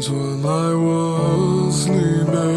its scenes I was sleeping.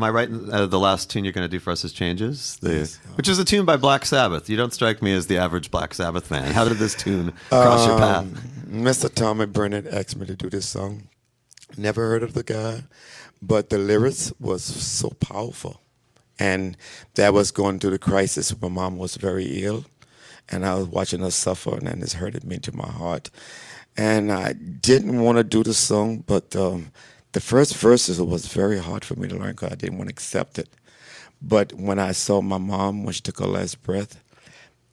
Am I right? in- Uh, the last tune you're going to do for us is Changes, the, Yes. which is a tune by Black Sabbath. You don't strike me as the average Black Sabbath fan. How did this tune cross your path? Um, Mr. Tommy Brenneck asked me to do this song. Never heard of the guy, but the lyrics was so powerful. And that was going through the crisis. My mom was very ill, and I was watching her suffer, and this hurted me to my heart. And I didn't want to do the song, but um, the first verses was very hard for me to learn because I didn't want to accept it. But when I saw my mom when she took her last breath,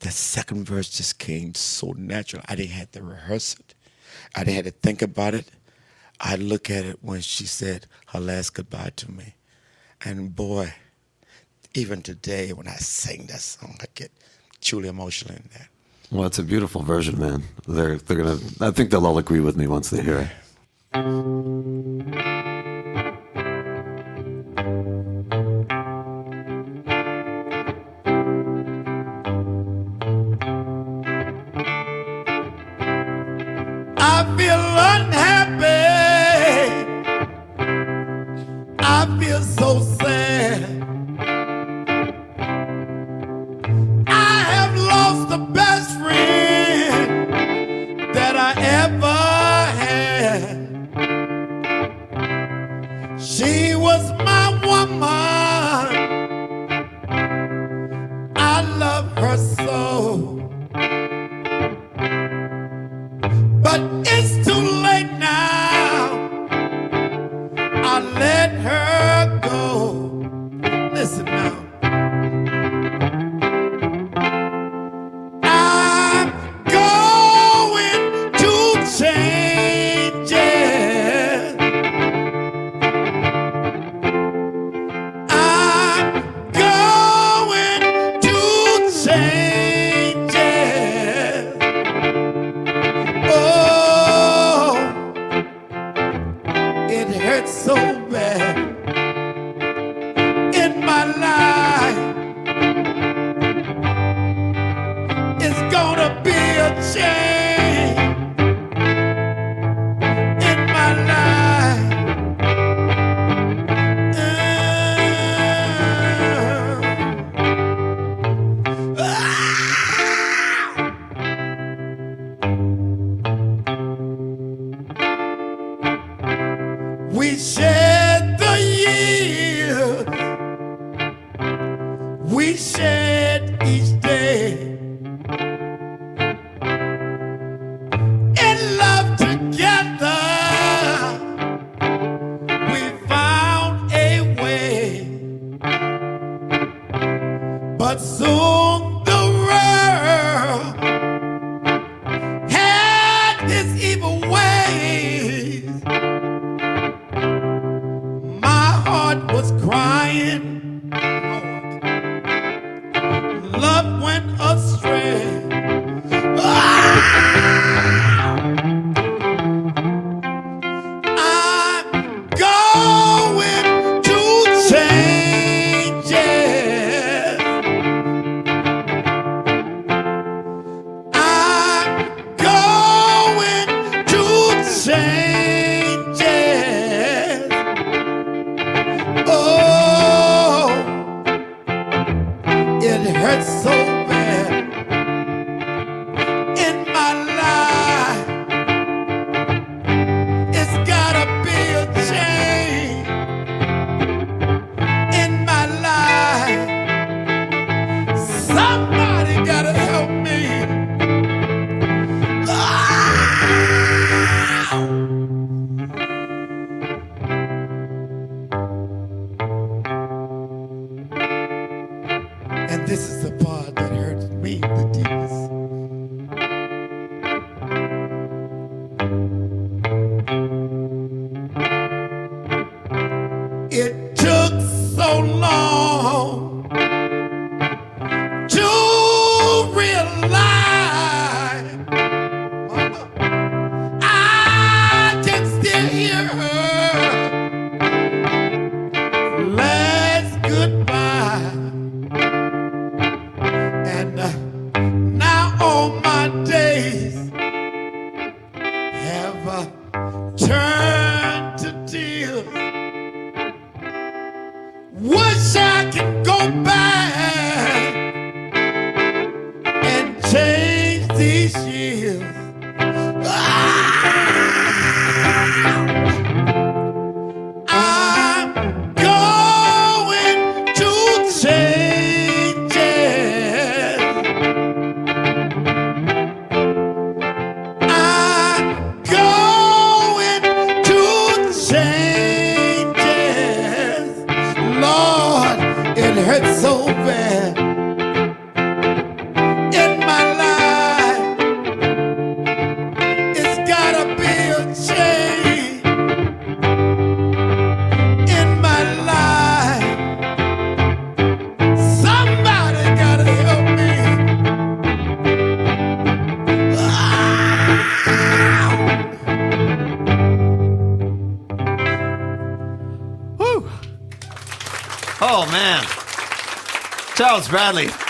the second verse just came so natural. I didn't have to rehearse it. I didn't have to think about it. I look at it when she said her last goodbye to me. And boy, even today when I sing that song, I get truly emotional in that. Well, it's a beautiful version, man. They're they're gonna. I think they'll all agree with me once they hear it. I feel so her soul.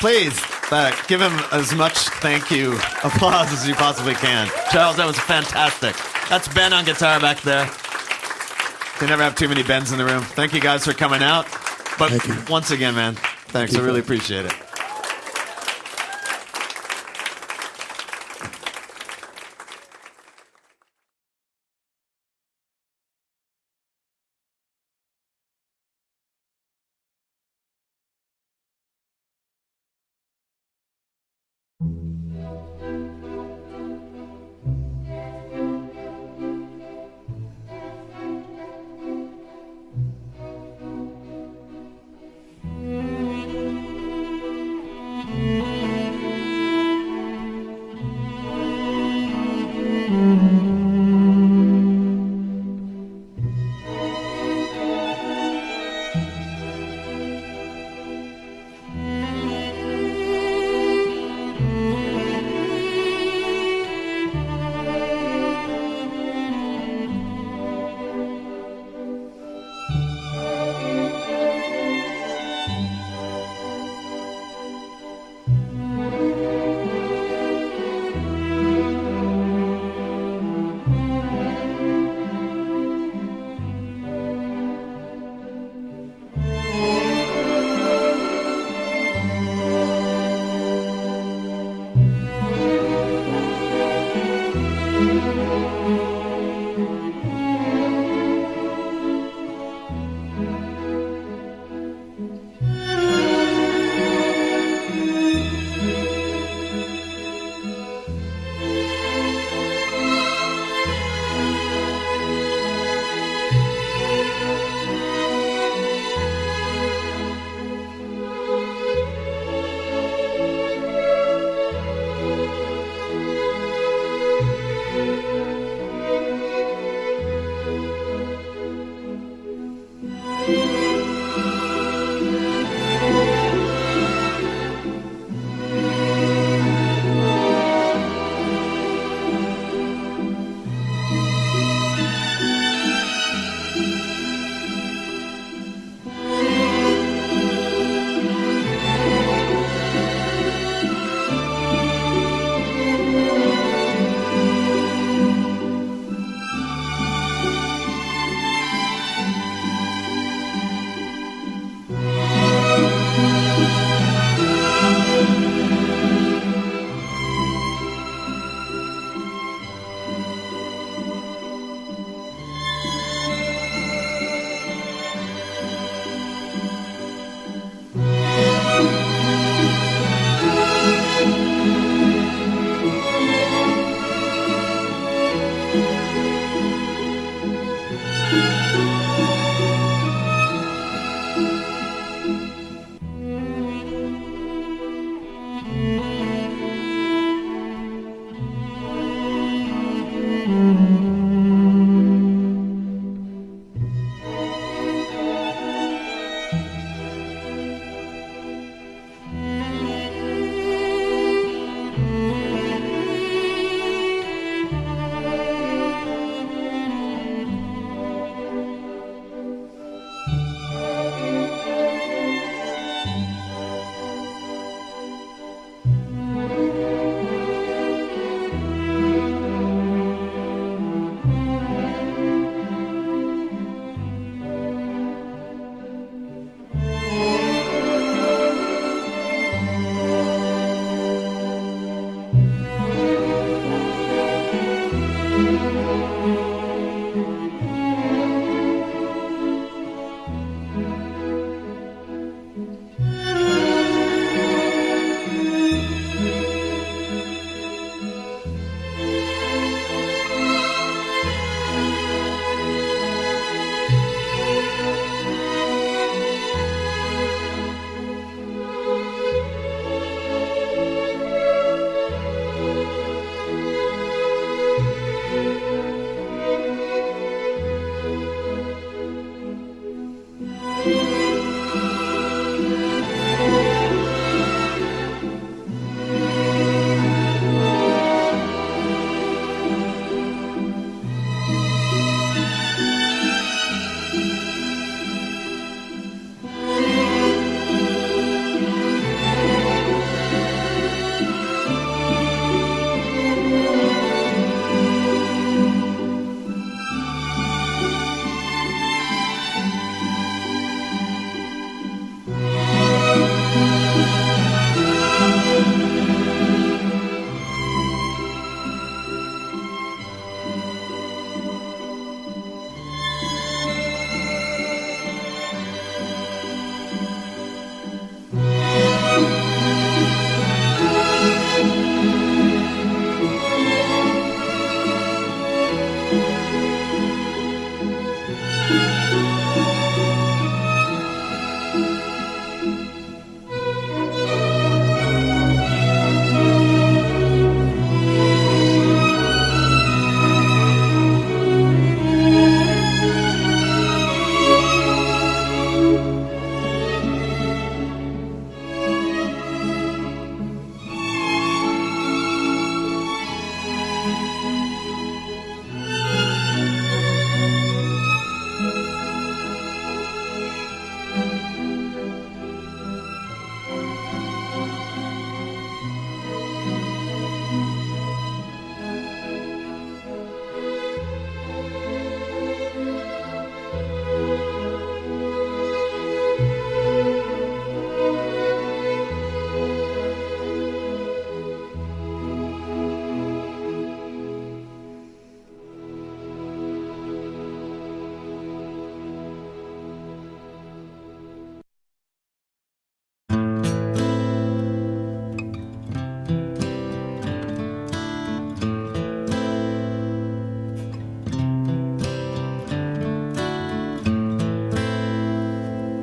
please uh, give him as much thank you applause as you possibly can. Charles, that was fantastic. That's Ben on guitar back there. You never have too many Bens in the room. Thank you guys for coming out. But once again, man, thanks. Thank I really appreciate it.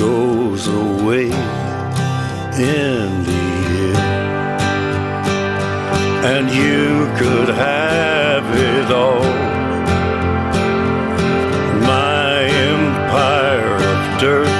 goes away in the end. And you could have it all. My empire of dirt.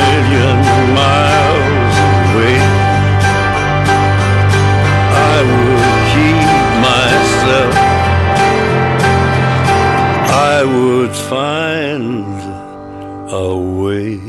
million miles away, I would keep myself. I would find a way.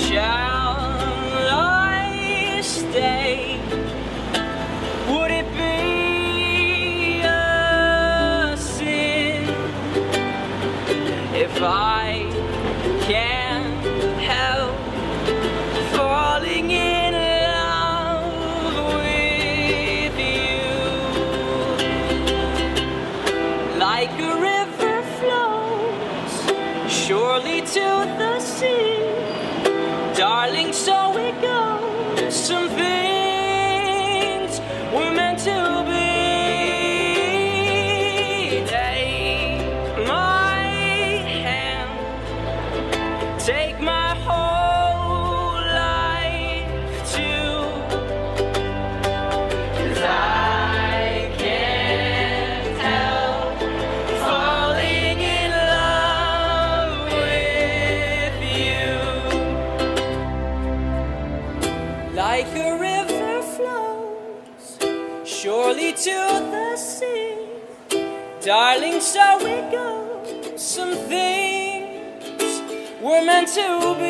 Shall to be.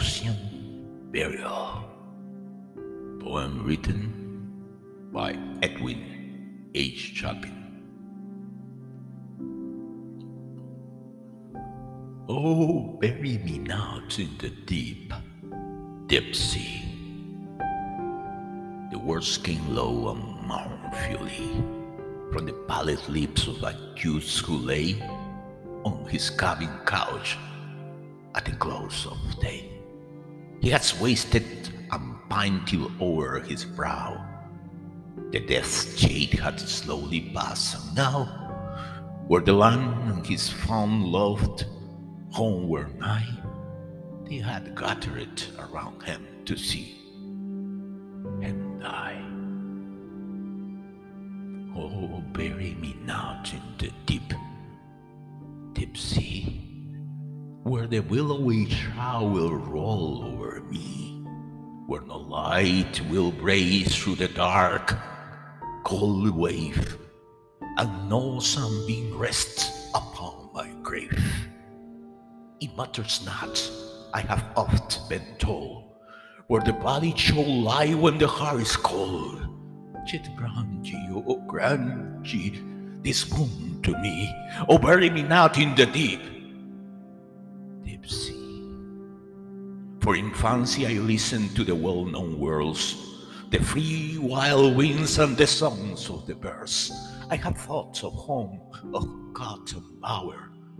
Ocean Burial. Poem written by Edwin H. Chapin. Oh, bury me not in the deep, deep sea. The words came low and mournfully from the pallid lips of a youth who lay on his cabin couch at the close of day. He has wasted and pine till o'er his brow. The death shade had slowly passed, and now, where the land and his fond loved? Home were nigh, they had gathered around him to see. And die. Oh, bury me not in the deep, deep sea, where the willowy shroud will roll over me, where no light will break through the dark, cold wave, and no sunbeam rests upon my grave. It matters not, I have oft been told, where the body shall lie when the heart is cold. Yet grant ye, oh grant ye, this boon to me, oh bury me not in the deep, sea. For in fancy I listened to the well-known worlds, the free wild winds and the songs of the birds. I had thoughts of home, of God and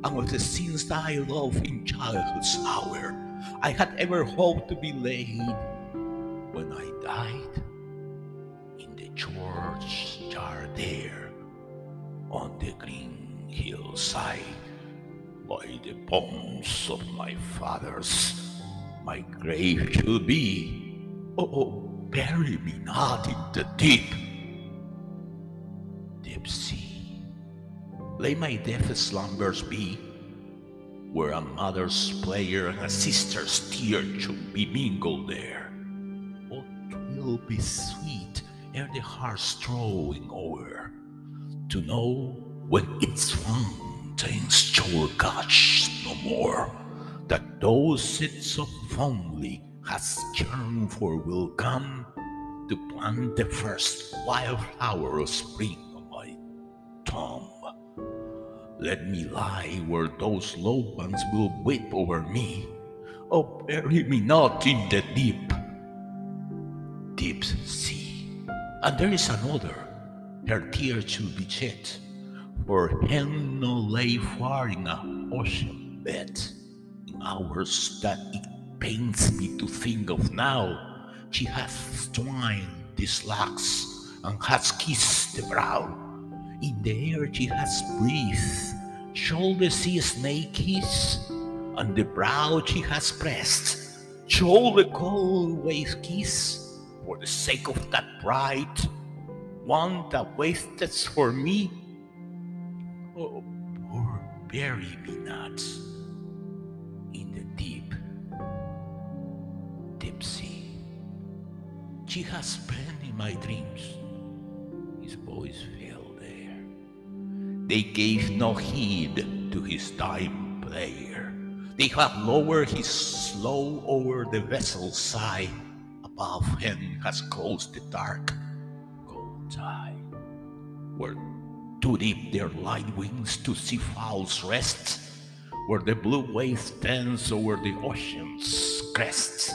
and of the scenes that I loved in childhood's hour. I had ever hoped to be laid when I died in the churchyard there on the green hillside by the bones of my fathers. My grave shall be, oh, oh, bury me not in the deep, deep sea. Lay my death slumbers be, where a mother's prayer and a sister's tear should be mingled there. Oh, what will be sweet ere the heart's strowing o'er, to know when its fountains shall gush no more, that those seeds of fondly has yearned for will come to plant the first wild flower of spring on my tomb. Let me lie where those loved ones will weep over me. Oh, bury me not in the deep, deep sea. And there is another, her tears should be shed, for him no lay far in a ocean bed. In hours that it pains me to think of now, she has twined these locks and has kissed the brow. In the air she has breathed, shall the sea snake kiss? On the brow she has pressed, shall the cold wave kiss? For the sake of that bride, one that wasted for me. Oh, oh, poor bury me not in the deep, deep sea. She has been in my dreams. His voice fell there. They gave no heed to his dying prayer. They have lowered his slow over the vessel's side. Above him has closed the dark, cold tide, where too deep their light wings to see fowls rest, where the blue waves dance over the ocean's crest,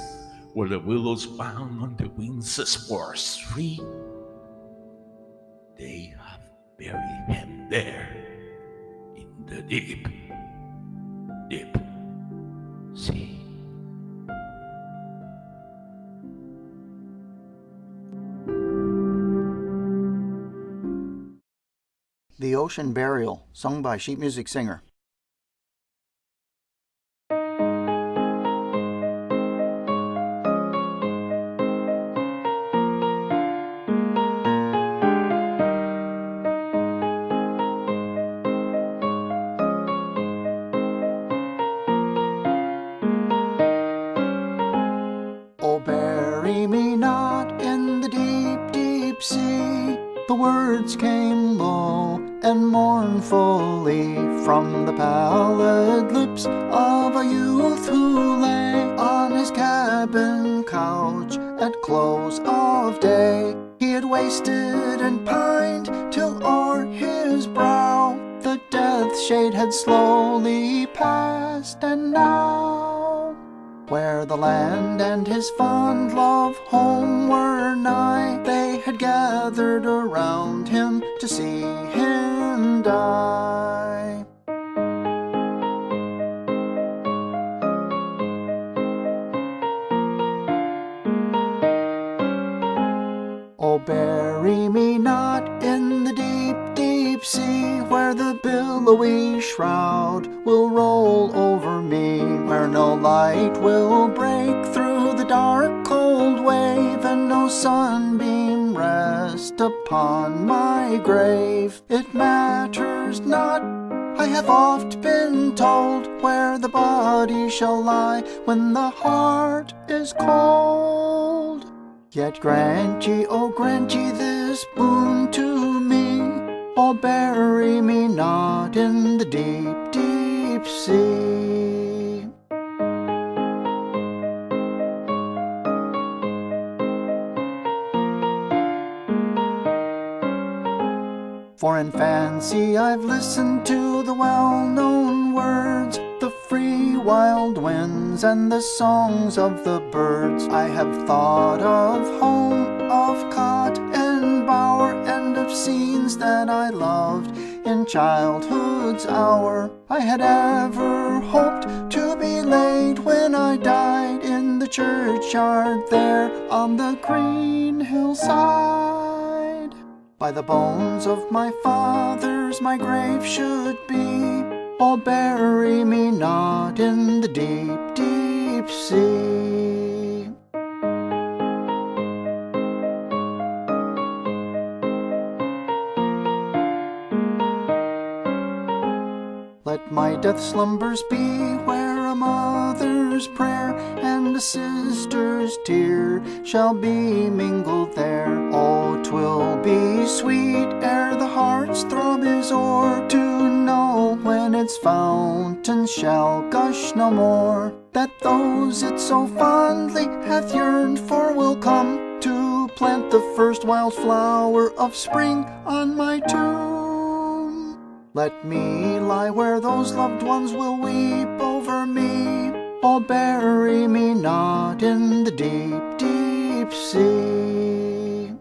where the willows bound on the wings spores free. They have buried him there in the deep, deep sea. Ocean Burial, sung by sheet music singer. Have thought of home, of cot and bower, and of scenes that I loved in childhood's hour. I had ever hoped to be laid when I died in the churchyard there on the green hillside. By the bones of my fathers my grave should be. Oh, bury me not in the deep, deep sea. My death slumbers be where a mother's prayer and a sister's tear shall be mingled there. Oh, 'twill be sweet ere the heart's throb is o'er to know when its fountain shall gush no more. That those it so fondly hath yearned for will come to plant the first wild flower of spring on my tomb. Let me lie where those loved ones will weep over me. Oh, bury me not in the deep, deep sea.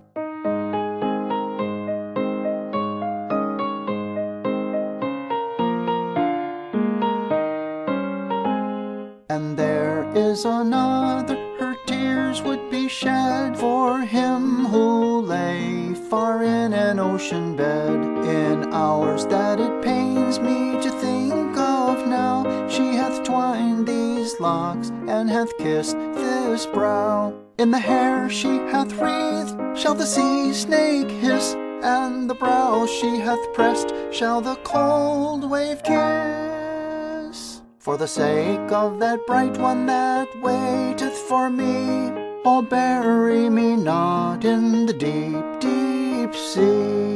And there is another, her tears would be shed for him who lay far in an ocean bed. In hours that it pains me to think of now, she hath twined these locks and hath kissed this brow. In the hair she hath wreathed shall the sea snake hiss, and the brow she hath pressed shall the cold wave kiss. For the sake of that bright one that waiteth for me, oh, bury me not in the deep, deep sea.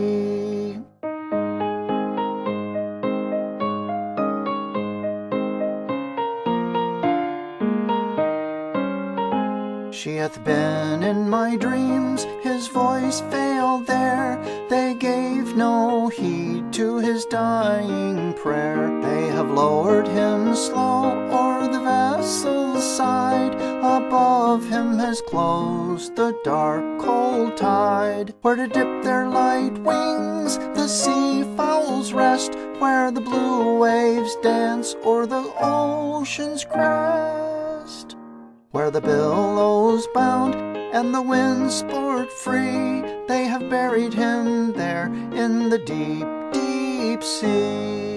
She hath been in my dreams, his voice failed there. They gave no heed to his dying prayer. They have lowered him slow o'er the vessel's side. Above him has closed the dark, cold tide. Where to dip their light wings, the sea fowls rest. Where the blue waves dance o'er the ocean's crest where the billows bound and the winds sport free. They have buried him there in the deep, deep sea.